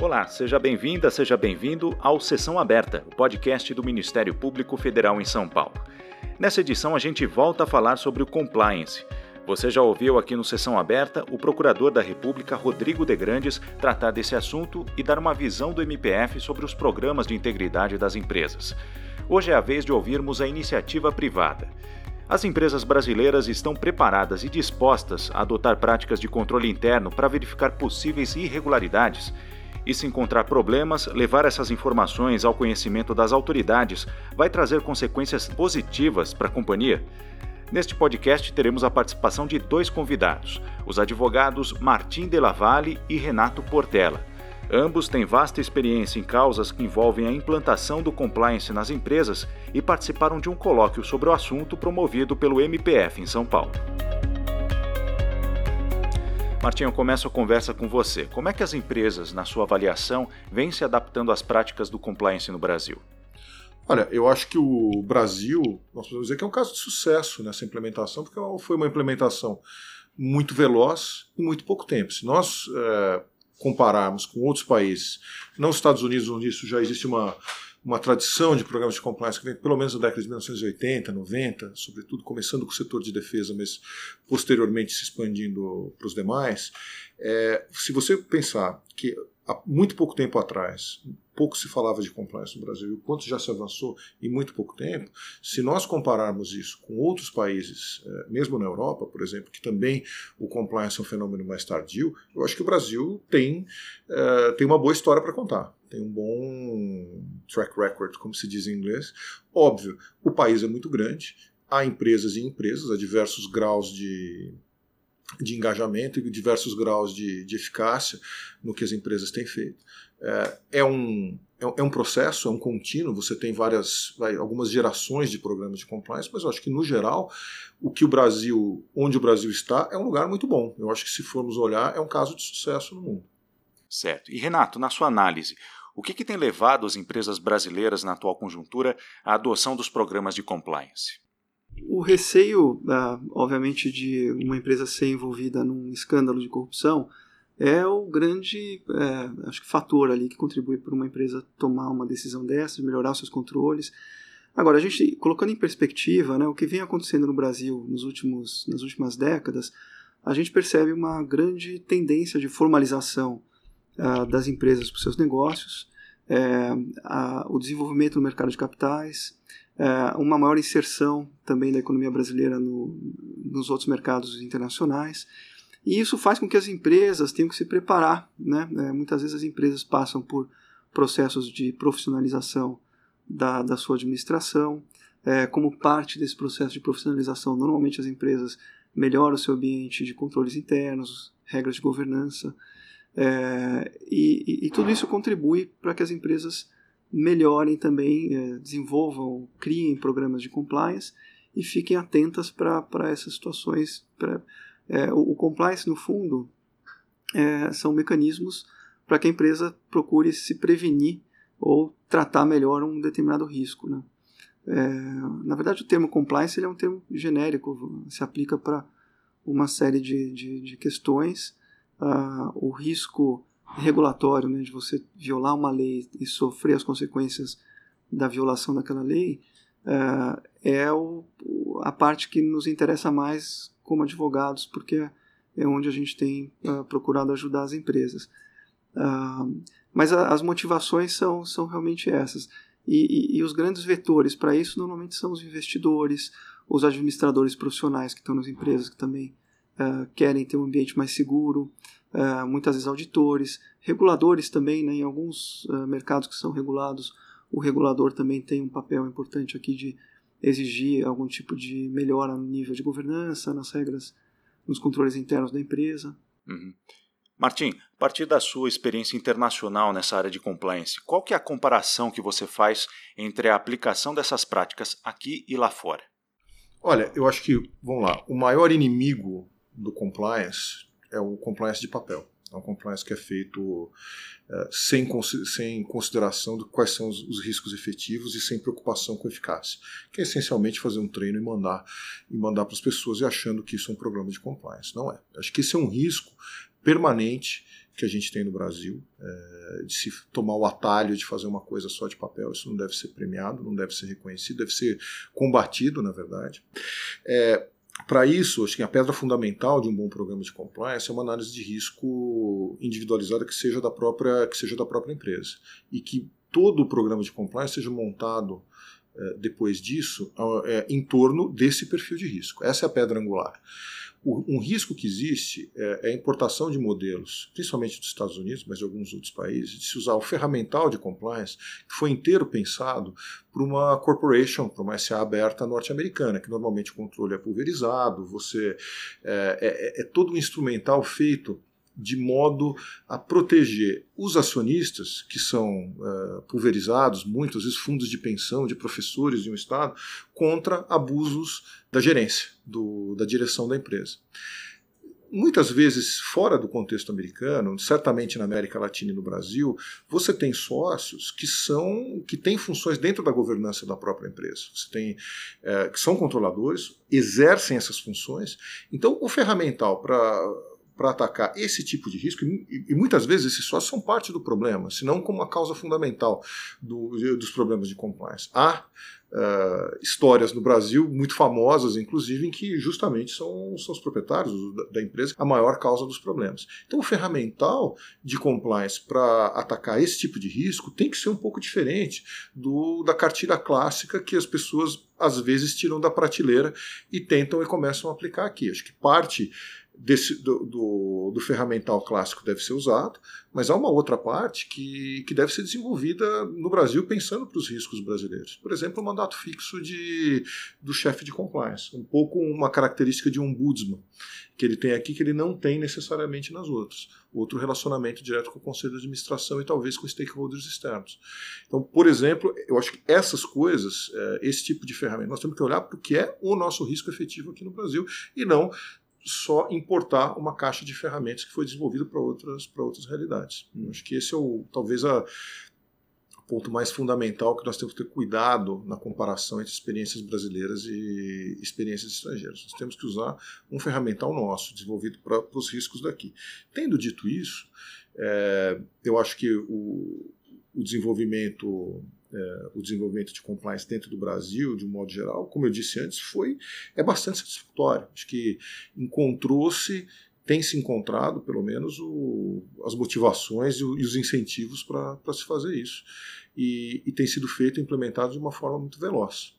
Olá, seja bem-vinda, seja bem-vindo ao Sessão Aberta, o podcast do Ministério Público Federal em São Paulo. Nessa edição, a gente volta a falar sobre o compliance. Você já ouviu aqui no Sessão Aberta o Procurador da República, Rodrigo de Grandes, tratar desse assunto e dar uma visão do MPF sobre os programas de integridade das empresas. Hoje é a vez de ouvirmos a iniciativa privada. As empresas brasileiras estão preparadas e dispostas a adotar práticas de controle interno para verificar possíveis irregularidades e se encontrar problemas, levar essas informações ao conhecimento das autoridades vai trazer consequências positivas para a companhia? Neste podcast teremos a participação de dois convidados, os advogados Martim de Lavalle e Renato Portela. Ambos têm vasta experiência em causas que envolvem a implantação do compliance nas empresas e participaram de um colóquio sobre o assunto promovido pelo MPF em São Paulo. Martinho, eu começo a conversa com você. Como é que as empresas, na sua avaliação, vêm se adaptando às práticas do compliance no Brasil? Olha, eu acho que o Brasil, nós podemos dizer que é um caso de sucesso nessa implementação, porque foi uma implementação muito veloz em muito pouco tempo. Se nós é, compararmos com outros países, não os Estados Unidos, onde isso já existe uma uma tradição de programas de compliance que vem pelo menos na década de 1980, 90, sobretudo começando com o setor de defesa, mas posteriormente se expandindo para os demais. É, se você pensar que há muito pouco tempo atrás, pouco se falava de compliance no Brasil o quanto já se avançou em muito pouco tempo, se nós compararmos isso com outros países, é, mesmo na Europa, por exemplo, que também o compliance é um fenômeno mais tardio, eu acho que o Brasil tem, é, tem uma boa história para contar tem um bom track record, como se diz em inglês. Óbvio, o país é muito grande, há empresas e empresas, há diversos graus de, de engajamento e diversos graus de, de eficácia no que as empresas têm feito. É, é um, é, é um processo, é um contínuo, você tem várias, algumas gerações de programas de compliance, mas eu acho que, no geral, o que o Brasil, onde o Brasil está, é um lugar muito bom. Eu acho que, se formos olhar, é um caso de sucesso no mundo. Certo. E, Renato, na sua análise, o que, que tem levado as empresas brasileiras na atual conjuntura à adoção dos programas de compliance? O receio, ah, obviamente, de uma empresa ser envolvida num escândalo de corrupção é o grande é, acho que fator ali que contribui para uma empresa tomar uma decisão dessa, melhorar seus controles. Agora, a gente, colocando em perspectiva né, o que vem acontecendo no Brasil nos últimos, nas últimas décadas, a gente percebe uma grande tendência de formalização uh, das empresas para os seus negócios, é, o desenvolvimento no mercado de capitais, é, uma maior inserção também da economia brasileira no, nos outros mercados internacionais. E isso faz com que as empresas tenham que se preparar. Né? É, muitas vezes as empresas passam por processos de profissionalização da, da sua administração. É, como parte desse processo de profissionalização, normalmente as empresas melhoram o seu ambiente de controles internos, regras de governança, é, e, e, tudo isso contribui para que as empresas melhorem também, é, desenvolvam, criem programas de compliance e fiquem atentas para essas situações. Pra, é, o, o, compliance, no fundo, é, são mecanismos para que a empresa procure se prevenir ou tratar melhor um determinado risco. Né? É, na verdade, o termo compliance é um termo genérico, se aplica para uma série de, de, de questões uh, o risco regulatório né, de você violar uma lei e sofrer as consequências da violação daquela lei uh, é o, a parte que nos interessa mais como advogados, porque é onde a gente tem uh, procurado ajudar as empresas. Uh, mas a, as motivações são, são realmente essas. E, e, e os grandes vetores para isso normalmente são os investidores, os administradores profissionais que estão nas empresas, que também uh, querem ter um ambiente mais seguro, uh, muitas vezes auditores, reguladores também, né, em alguns uh, mercados que são regulados, o regulador também tem um papel importante aqui de exigir algum tipo de melhora no nível de governança, nas regras, nos controles internos da empresa. Uhum. Martim, a partir da sua experiência internacional nessa área de compliance, qual que é a comparação que você faz entre a aplicação dessas práticas aqui e lá fora? Olha, eu acho que, vamos lá, o maior inimigo do compliance é o compliance de papel. É um compliance que é feito é, sem, sem consideração de quais são os, os, riscos efetivos e sem preocupação com eficácia. Que é essencialmente fazer um treino e mandar e mandar para as pessoas e achando que isso é um programa de compliance. Não é. Acho que esse é um risco permanente que a gente tem no Brasil, é, de se tomar o atalho de fazer uma coisa só de papel. Isso não deve ser premiado, não deve ser reconhecido, deve ser combatido, na verdade. É, para isso, acho que a pedra fundamental de um bom programa de compliance é uma análise de risco individualizada que seja da própria, que seja da própria empresa e que todo o programa de compliance seja montado é, depois disso é, em torno desse perfil de risco. Essa é a pedra angular. Um risco que existe é, é a importação de modelos, principalmente dos Estados Unidos, mas de alguns outros países, de se usar o ferramental de compliance, que foi inteiro pensado para uma corporation, para uma SA aberta norte-americana, que normalmente o controle é pulverizado, você é, é, é todo um instrumental feito de modo a proteger os acionistas, que são uh, pulverizados, muitas vezes fundos de pensão, de professores de um Estado, contra abusos da gerência, do, da direção da empresa. Muitas vezes, fora do contexto americano, certamente na América Latina e no Brasil, você tem sócios que são que têm funções dentro da governança da própria empresa. Você tem é, que são controladores, exercem essas funções. Então, o ferramental para para atacar esse tipo de risco, e, e, muitas vezes esses sócios são parte do problema, se não como a causa fundamental do, dos problemas de compliance. Há uh, histórias no Brasil muito famosas, inclusive, em que justamente são, são os proprietários da, da empresa a maior causa dos problemas. Então, o ferramental de compliance para atacar esse tipo de risco tem que ser um pouco diferente do, da cartilha clássica que as pessoas às vezes tiram da prateleira e tentam e começam a aplicar aqui. Acho que parte desse, do, do, do, ferramental clássico deve ser usado, mas há uma outra parte que, que deve ser desenvolvida no Brasil pensando para os riscos brasileiros. Por exemplo, o mandato fixo de, do chefe de compliance, um pouco uma característica de ombudsman, que ele tem aqui que ele não tem necessariamente nas outras. Outro relacionamento direto com o conselho de administração e talvez com stakeholders externos. Então, por exemplo, eu acho que essas coisas, é, esse tipo de ferramenta, nós temos que olhar para o que é o nosso risco efetivo aqui no Brasil e não só importar uma caixa de ferramentas que foi desenvolvida para outras, outras realidades. Eu acho que esse é o, talvez a, o ponto mais fundamental que nós temos que ter cuidado na comparação entre experiências brasileiras e experiências estrangeiras. Nós temos que usar um ferramental nosso, desenvolvido para os riscos daqui. Tendo dito isso, é, eu acho que o, o desenvolvimento é, o desenvolvimento de compliance dentro do Brasil, de um modo geral, como eu disse antes, foi é bastante satisfatório. Acho que encontrou-se, tem se encontrado, pelo menos, o, as motivações e, o, e os incentivos para se fazer isso. E, e, tem sido feito e implementado de uma forma muito veloz.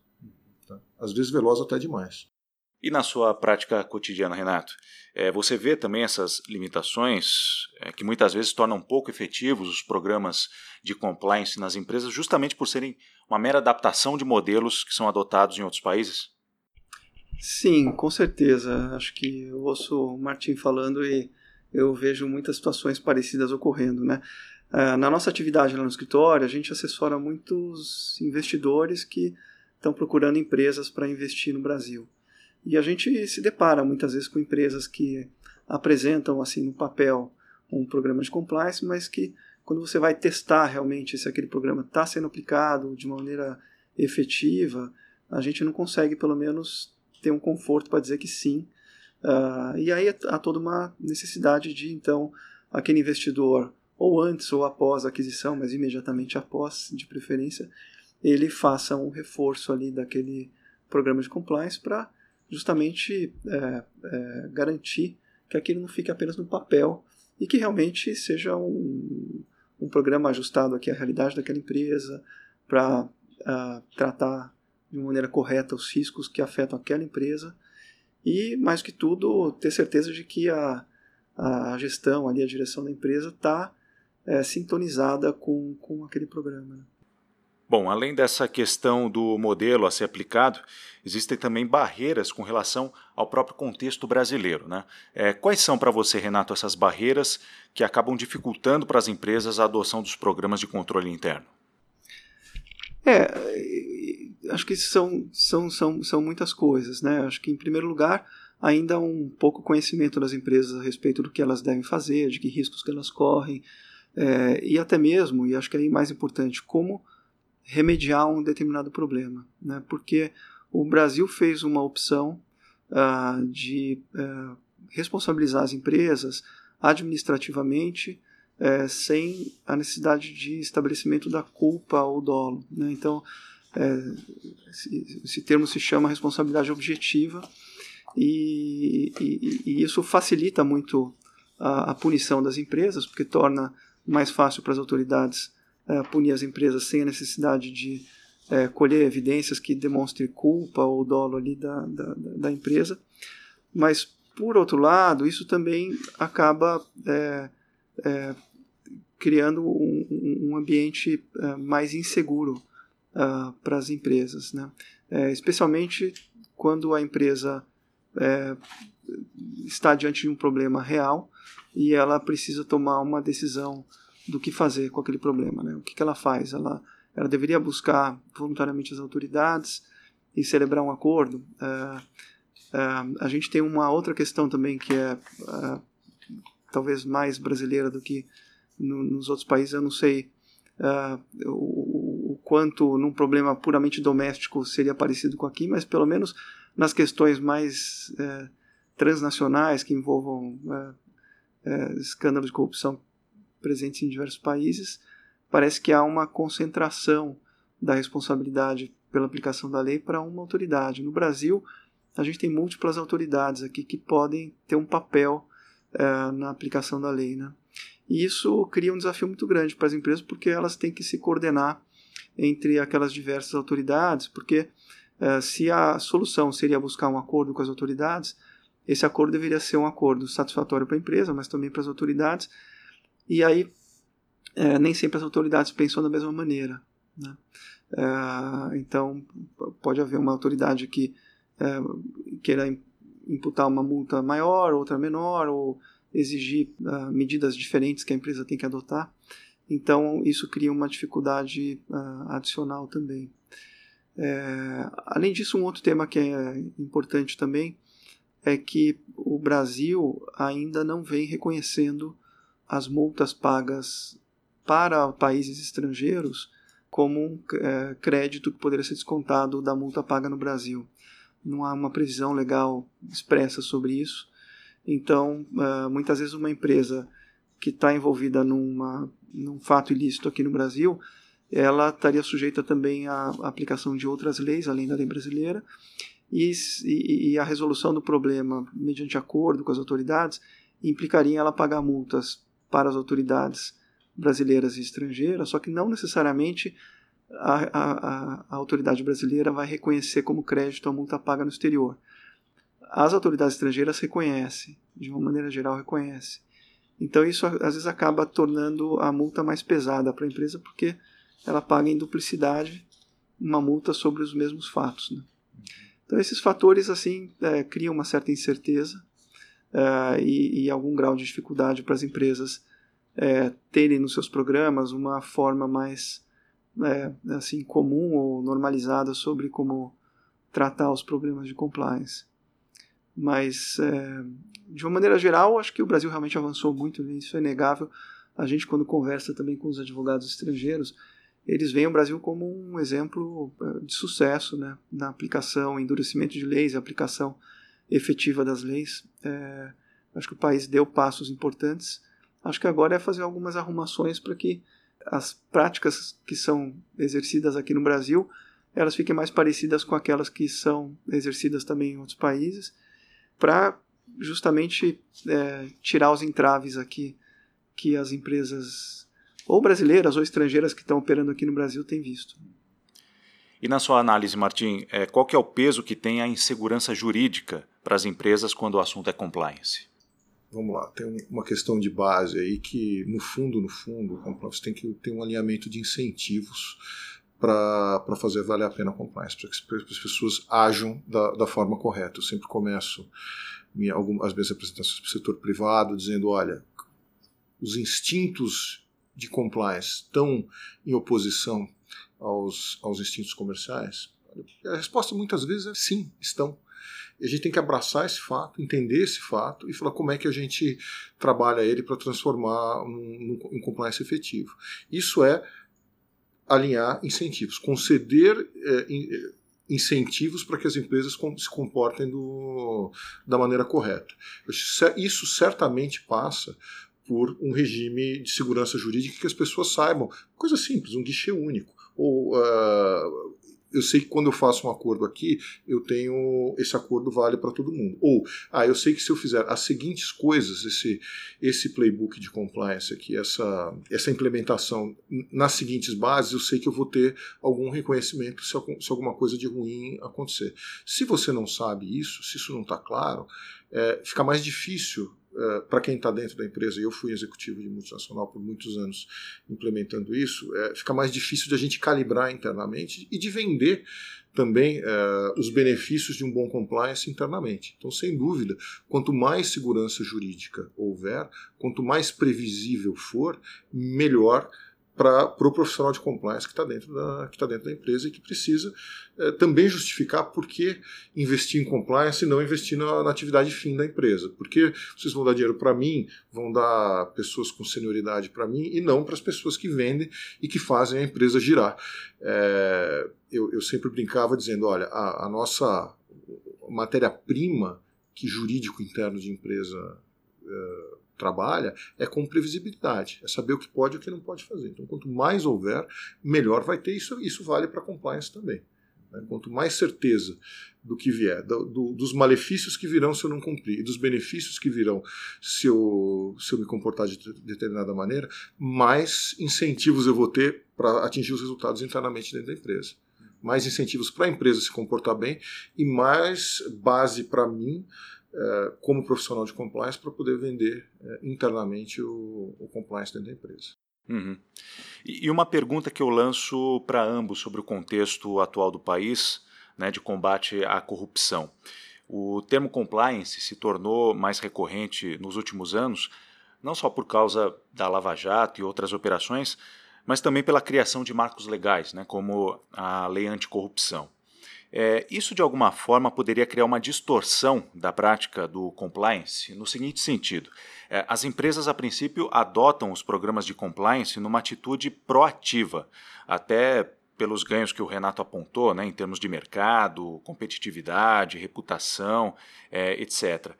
Tá? Às vezes veloz até demais. E na sua prática cotidiana, Renato, é, você vê também essas limitações é, que muitas vezes tornam pouco efetivos os programas de compliance nas empresas, justamente por serem uma mera adaptação de modelos que são adotados em outros países? Sim, com certeza. Acho que eu ouço o Martim falando e eu vejo muitas situações parecidas ocorrendo, né? É, na nossa atividade lá no escritório, a gente assessora muitos investidores que estão procurando empresas para investir no Brasil. E a gente se depara muitas vezes com empresas que apresentam assim no papel um programa de compliance, mas que quando você vai testar realmente se aquele programa está sendo aplicado de maneira efetiva, a gente não consegue pelo menos ter um conforto para dizer que sim. Uh, e aí há toda uma necessidade de então aquele investidor ou antes ou após a aquisição, mas imediatamente após, de preferência, ele faça um reforço ali daquele programa de compliance para justamente é, é, garantir que aquilo não fique apenas no papel e que realmente seja um, um programa ajustado aqui à realidade daquela empresa para uh, tratar de uma maneira correta os riscos que afetam aquela empresa e, mais que tudo, ter certeza de que a, a gestão, ali, a direção da empresa está é, sintonizada com, com aquele programa. Né? Bom, além dessa questão do modelo a ser aplicado, existem também barreiras com relação ao próprio contexto brasileiro. Né? É, quais são para você, Renato, essas barreiras que acabam dificultando para as empresas a adoção dos programas de controle interno? É, acho que são, são, são, são muitas coisas. Né? Acho que, em primeiro lugar, ainda um pouco conhecimento das empresas a respeito do que elas devem fazer, de que riscos que elas correm, é, e até mesmo, e acho que é mais importante, como remediar um determinado problema, né? porque o Brasil fez uma opção uh, de uh, responsabilizar as empresas administrativamente é, sem a necessidade de estabelecimento da culpa ou dolo. Né? Então, esse, esse, termo se chama responsabilidade objetiva e, e, e isso facilita muito a, a, punição das empresas, porque torna mais fácil para as autoridades é, punir as empresas sem a necessidade de é, colher evidências que demonstrem culpa ou dolo ali da, da, da empresa. Mas, por outro lado, isso também acaba é, é, criando um, um ambiente é, mais inseguro para as empresas, né? É, especialmente quando a empresa é, está diante de um problema real e ela precisa tomar uma decisão do que fazer com aquele problema. Né? O que, que ela faz? Ela, ela deveria buscar voluntariamente as autoridades e celebrar um acordo. Uh, uh, a gente tem uma outra questão também que é uh, talvez mais brasileira do que no, nos outros países. Eu não sei o, o, quanto num problema puramente doméstico seria parecido com aqui, mas pelo menos nas questões mais transnacionais que envolvam escândalos de corrupção presentes em diversos países, parece que há uma concentração da responsabilidade pela aplicação da lei para uma autoridade. No Brasil, a gente tem múltiplas autoridades aqui que podem ter um papel é, na aplicação da lei. Né? E isso cria um desafio muito grande para as empresas, porque elas têm que se coordenar entre aquelas diversas autoridades, porque é, se a solução seria buscar um acordo com as autoridades, esse acordo deveria ser um acordo satisfatório para a empresa, mas também para as autoridades, e aí é, nem sempre as autoridades pensam da mesma maneira. Né? É, então, pode haver uma autoridade que é, queira imputar uma multa maior, outra menor, ou exigir uh, medidas diferentes que a empresa tem que adotar. Então, isso cria uma dificuldade uh, adicional também. É, além disso, um outro tema que é importante também é que o Brasil ainda não vem reconhecendo as multas pagas para países estrangeiros como um é, crédito que poderia ser descontado da multa paga no Brasil. Não há uma previsão legal expressa sobre isso. Então, é, muitas vezes, uma empresa que está envolvida numa, num fato ilícito aqui no Brasil, ela estaria sujeita também à aplicação de outras leis, além da lei brasileira, e, e, e a resolução do problema mediante acordo com as autoridades implicaria ela pagar multas para as autoridades brasileiras e estrangeiras, só que não necessariamente a, a, a, autoridade brasileira vai reconhecer como crédito a multa paga no exterior. As autoridades estrangeiras reconhecem, de uma maneira geral reconhecem. Então isso às vezes acaba tornando a multa mais pesada para a empresa porque ela paga em duplicidade uma multa sobre os mesmos fatos. Né? Então esses fatores assim é, criam uma certa incerteza uh, e, e, algum grau de dificuldade para as empresas é, terem nos seus programas uma forma mais é, assim comum ou normalizada sobre como tratar os problemas de compliance. Mas, é, de uma maneira geral, acho que o Brasil realmente avançou muito, isso é inegável. A gente, quando conversa também com os advogados estrangeiros, eles veem o Brasil como um exemplo de sucesso né? na aplicação, endurecimento de leis, aplicação efetiva das leis. É, acho que o país deu passos importantes. Acho que agora é fazer algumas arrumações para que as práticas que são exercidas aqui no Brasil elas fiquem mais parecidas com aquelas que são exercidas também em outros países, para justamente é, tirar os entraves aqui que as empresas ou brasileiras ou estrangeiras que estão operando aqui no Brasil têm visto. E na sua análise, Martim, é, qual que é o peso que tem a insegurança jurídica para as empresas quando o assunto é compliance? Vamos lá, tem uma questão de base aí que, no fundo, no fundo, você tem que ter um alinhamento de incentivos para fazer valer a pena a compliance, para que as pessoas ajam da, da forma correta. Eu sempre começo minha, algumas vezes apresentações para o setor privado dizendo, olha, os instintos de compliance estão em oposição aos, aos instintos comerciais? A resposta muitas vezes é sim, estão. E a gente tem que abraçar esse fato, entender esse fato e falar como é que a gente trabalha ele para transformar um, um, um compliance efetivo. Isso é alinhar incentivos, conceder é, incentivos para que as empresas se comportem do, da maneira correta. Isso certamente passa por um regime de segurança jurídica que as pessoas saibam. Coisa simples, um guichê único. Ou uh, eu sei que quando eu faço um acordo aqui, eu tenho esse acordo vale para todo mundo. Ou, ah, eu sei que se eu fizer as seguintes coisas, esse, esse playbook de compliance aqui, essa, essa implementação nas seguintes bases, eu sei que eu vou ter algum reconhecimento se, se alguma coisa de ruim acontecer. Se você não sabe isso, se isso não está claro, é, fica mais difícil Uh, para quem está dentro da empresa, e eu fui executivo de multinacional por muitos anos implementando isso, é, fica mais difícil de a gente calibrar internamente e de vender também uh, os benefícios de um bom compliance internamente. Então, sem dúvida, quanto mais segurança jurídica houver, quanto mais previsível for, melhor para o pro profissional de compliance que está dentro, da, que tá dentro da empresa e que precisa é, também justificar por que investir em compliance e não investir na, na atividade fim da empresa. Porque vocês vão dar dinheiro para mim, vão dar pessoas com senioridade para mim e não para as pessoas que vendem e que fazem a empresa girar. É, eu, eu, sempre brincava dizendo: olha, a, a nossa matéria-prima que jurídico interno de empresa. Trabalha é com previsibilidade, é saber o que pode e o que não pode fazer. Então, quanto mais houver, melhor vai ter. Isso, isso vale para compliance também. Né? Quanto mais certeza do que vier, do, do, dos malefícios que virão se eu não cumprir e dos benefícios que virão se eu, se eu me comportar de determinada maneira, mais incentivos eu vou ter para atingir os resultados internamente dentro da empresa. Mais incentivos para a empresa se comportar bem e mais base para mim como profissional de compliance para poder vender é, internamente o, o, compliance dentro da empresa. Uhum. E uma pergunta que eu lanço para ambos sobre o contexto atual do país né, de combate à corrupção. O termo compliance se tornou mais recorrente nos últimos anos, não só por causa da Lava Jato e outras operações, mas também pela criação de marcos legais, né, como a Lei Anticorrupção. É, isso, de alguma forma, poderia criar uma distorção da prática do compliance no seguinte sentido: é, as empresas, a princípio, adotam os programas de compliance numa atitude proativa, até pelos ganhos que o Renato apontou, né, em termos de mercado, competitividade, reputação, é, etc.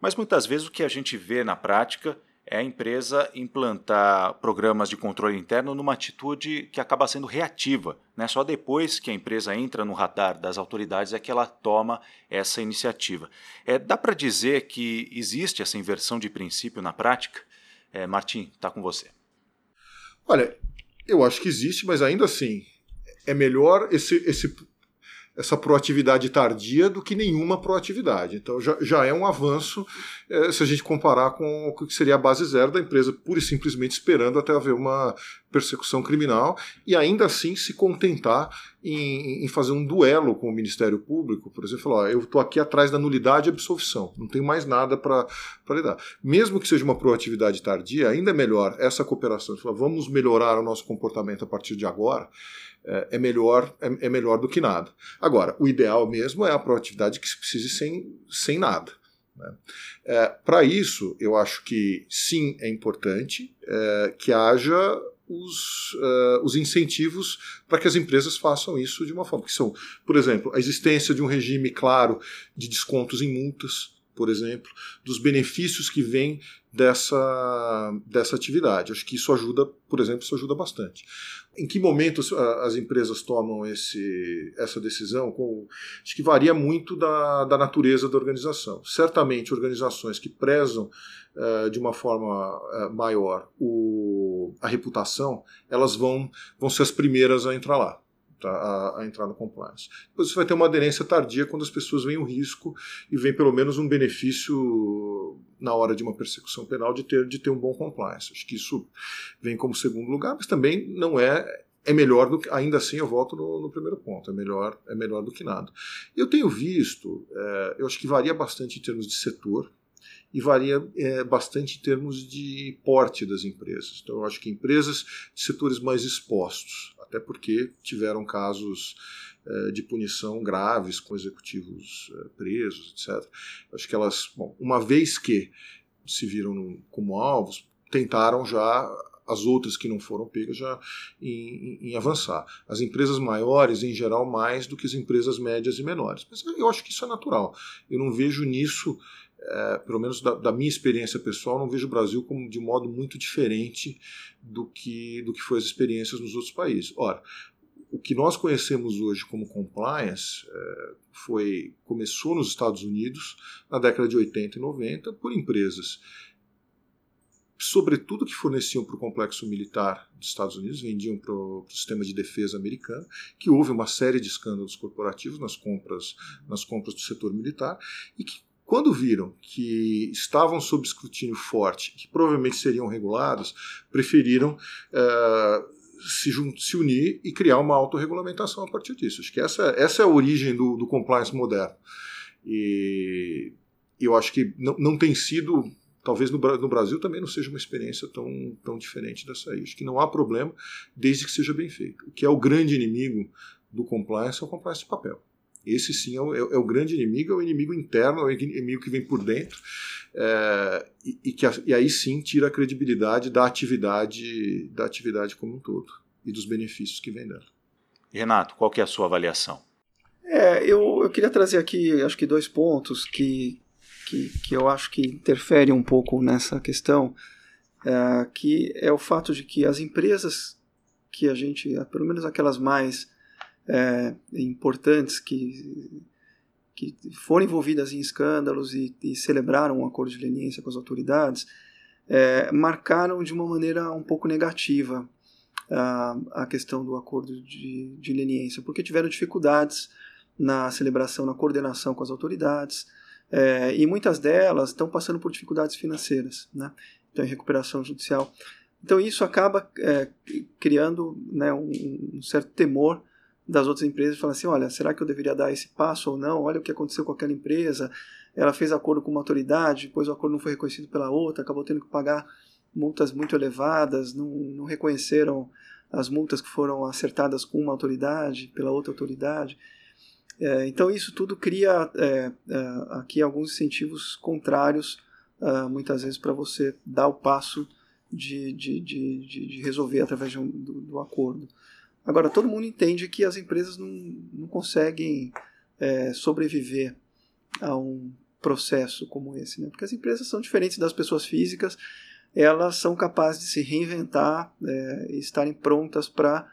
Mas muitas vezes o que a gente vê na prática é a empresa implantar programas de controle interno numa atitude que acaba sendo reativa. Né? Só depois que a empresa entra no radar das autoridades é que ela toma essa iniciativa. É, dá para dizer que existe essa inversão de princípio na prática? É, Martim, está com você. Olha, eu acho que existe, mas ainda assim é melhor esse, esse essa proatividade tardia do que nenhuma proatividade. Então já, já é um avanço é, se a gente comparar com o que seria a base zero da empresa, pura e simplesmente esperando até haver uma persecução criminal e ainda assim se contentar em, em fazer um duelo com o Ministério Público, por exemplo, falar, eu estou aqui atrás da nulidade e absolvição, não tenho mais nada para lidar. Mesmo que seja uma proatividade tardia, ainda é melhor essa cooperação, falar, vamos melhorar o nosso comportamento a partir de agora, é, é melhor, é, é, melhor do que nada. Agora, o ideal mesmo é a proatividade que se precise sem, sem nada. Né? É, Para isso, eu acho que sim, é importante é, que haja os, uh, os incentivos para que as empresas façam isso de uma forma. Que são, por exemplo, a existência de um regime claro de descontos em multas, por exemplo, dos benefícios que vêm dessa, dessa atividade. Acho que isso ajuda, por exemplo, isso ajuda bastante. Em que momento as empresas tomam esse, essa decisão? Com, acho que varia muito da, da natureza da organização. Certamente, organizações que prezam uh, de uma forma uh, maior o, a reputação, elas vão, vão ser as primeiras a entrar lá tá, a, a, entrar no compliance. Depois você vai ter uma aderência tardia quando as pessoas veem o risco e veem pelo menos um benefício na hora de uma persecução penal de ter, de ter um bom compliance. Acho que isso vem como segundo lugar, mas também não é é melhor do que ainda assim eu volto no, no, primeiro ponto é melhor é melhor do que nada eu tenho visto é, eu acho que varia bastante em termos de setor e varia é, bastante em termos de porte das empresas então eu acho que empresas de setores mais expostos até porque tiveram casos de punição graves com executivos eh, presos, etc. Acho que elas, bom, uma vez que se viram como alvos, tentaram já as outras que não foram pegas já em, em, em, avançar. As empresas maiores, em geral, mais do que as empresas médias e menores. Mas eu acho que isso é natural. Eu não vejo nisso é, pelo menos da, da, minha experiência pessoal, não vejo o Brasil como de modo muito diferente do que, do que foi as experiências nos outros países. Ora, o que nós conhecemos hoje como compliance é, foi começou nos Estados Unidos na década de 80 e 90 por empresas sobretudo que forneciam para o complexo militar dos Estados Unidos, vendiam para o sistema de defesa americano, que houve uma série de escândalos corporativos nas compras, nas compras do setor militar, e que quando viram que estavam sob escrutínio forte, que provavelmente seriam regulados, preferiram uh, se, se, unir e criar uma autorregulamentação a partir disso. Acho que essa, essa é a origem do, do compliance moderno. E eu acho que não, não tem sido talvez no, no, Brasil também não seja uma experiência tão, tão diferente dessa aí. Acho que não há problema, desde que seja bem feito. O que é o grande inimigo do compliance é o compliance de papel. Esse sim é o, é, é o grande inimigo, é o inimigo interno, é o inimigo que vem por dentro, é, e, e, que, e aí sim tira a credibilidade da atividade, da atividade como um todo e dos benefícios que vem dela. Renato, qual que é a sua avaliação? É, eu, eu queria trazer aqui, acho que dois pontos que, que, que eu acho que interfere um pouco nessa questão, é, que é o fato de que as empresas que a gente, pelo menos aquelas mais é, importantes que, que foram envolvidas em escândalos e, e celebraram um acordo de leniência com as autoridades, é, marcaram de uma maneira um pouco negativa a, a questão do acordo de, de leniência, porque tiveram dificuldades na celebração, na coordenação com as autoridades, é, e muitas delas estão passando por dificuldades financeiras, né? então em recuperação judicial. Então isso acaba é, criando né, um, um, certo temor das outras empresas, falando assim, olha, será que eu deveria dar esse passo ou não? Olha o que aconteceu com aquela empresa, ela fez acordo com uma autoridade, depois o acordo não foi reconhecido pela outra, acabou tendo que pagar multas muito elevadas, não, não reconheceram as multas que foram acertadas com uma autoridade, pela outra autoridade. É, então isso tudo cria é, é, aqui alguns incentivos contrários, uh, muitas vezes, para você dar o passo de, de, de, de resolver através um, do, do, acordo. Agora, todo mundo entende que as empresas não, não conseguem é, sobreviver a um processo como esse, né? porque as empresas são diferentes das pessoas físicas, elas são capazes de se reinventar é, e estarem prontas para,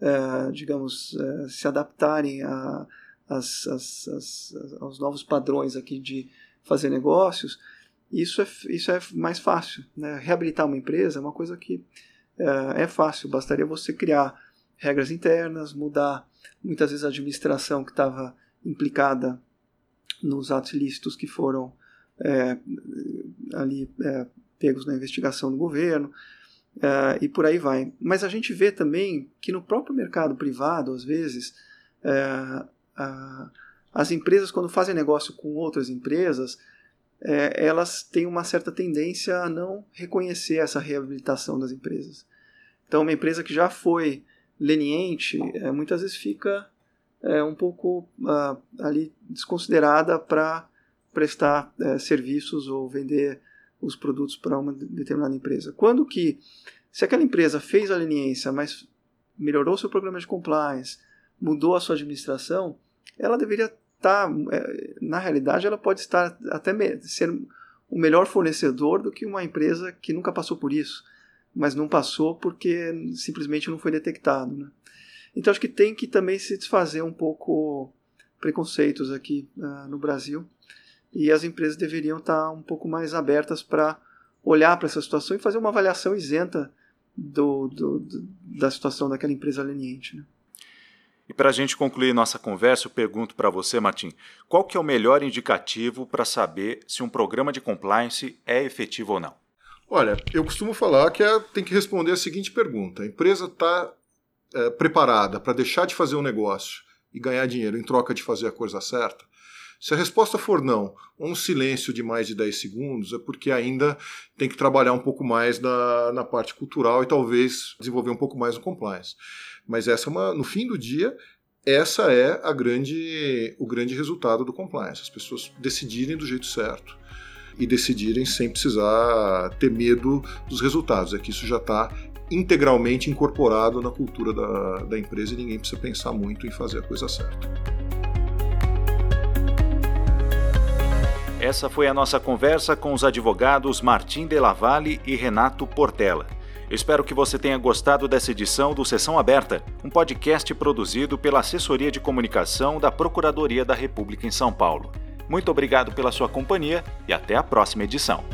é, digamos, se adaptarem a as, as, as, aos novos padrões aqui de fazer negócios, isso é, isso é mais fácil. Né? Reabilitar uma empresa é uma coisa que é, é fácil, bastaria você criar regras internas, mudar muitas vezes a administração que estava implicada nos atos ilícitos que foram é, ali é, pegos na investigação do governo é, e por aí vai. Mas a gente vê também que no próprio mercado privado, às vezes, é, as empresas, quando fazem negócio com outras empresas, é, elas têm uma certa tendência a não reconhecer essa reabilitação das empresas. Então, uma empresa que já foi leniente, é, muitas vezes fica é, um pouco uh, ali desconsiderada para prestar é, serviços ou vender os produtos para uma determinada empresa. Quando que, se aquela empresa fez a leniência, mas melhorou seu programa de compliance, mudou a sua administração, ela deveria estar, tá, é, na realidade, ela pode estar até ser o melhor fornecedor do que uma empresa que nunca passou por isso, mas não passou porque simplesmente não foi detectado. Né? Então acho que tem que também se desfazer um pouco preconceitos aqui uh, no Brasil e as empresas deveriam estar tá um pouco mais abertas para olhar para essa situação e fazer uma avaliação isenta do, do, do, da situação daquela empresa leniente. Né? E para a gente concluir nossa conversa, eu pergunto para você, Martim, qual que é o melhor indicativo para saber se um programa de compliance é efetivo ou não? Olha, eu costumo falar que é, tem que responder a seguinte pergunta: a empresa está é, preparada para deixar de fazer um negócio e ganhar dinheiro em troca de fazer a coisa certa? Se a resposta for não, ou um silêncio de mais de 10 segundos, é porque ainda tem que trabalhar um pouco mais na, na parte cultural e talvez desenvolver um pouco mais o compliance. Mas essa é uma, no fim do dia, essa é a grande, o grande resultado do compliance. As pessoas decidirem do jeito certo e decidirem sem precisar ter medo dos resultados. É que isso já está integralmente incorporado na cultura da, da empresa e ninguém precisa pensar muito em fazer a coisa certa. Essa foi a nossa conversa com os advogados Martim Delavalle e Renato Portela. Eu espero que você tenha gostado dessa edição do Sessão Aberta, um podcast produzido pela Assessoria de Comunicação da Procuradoria da República em São Paulo. Muito obrigado pela sua companhia e até a próxima edição.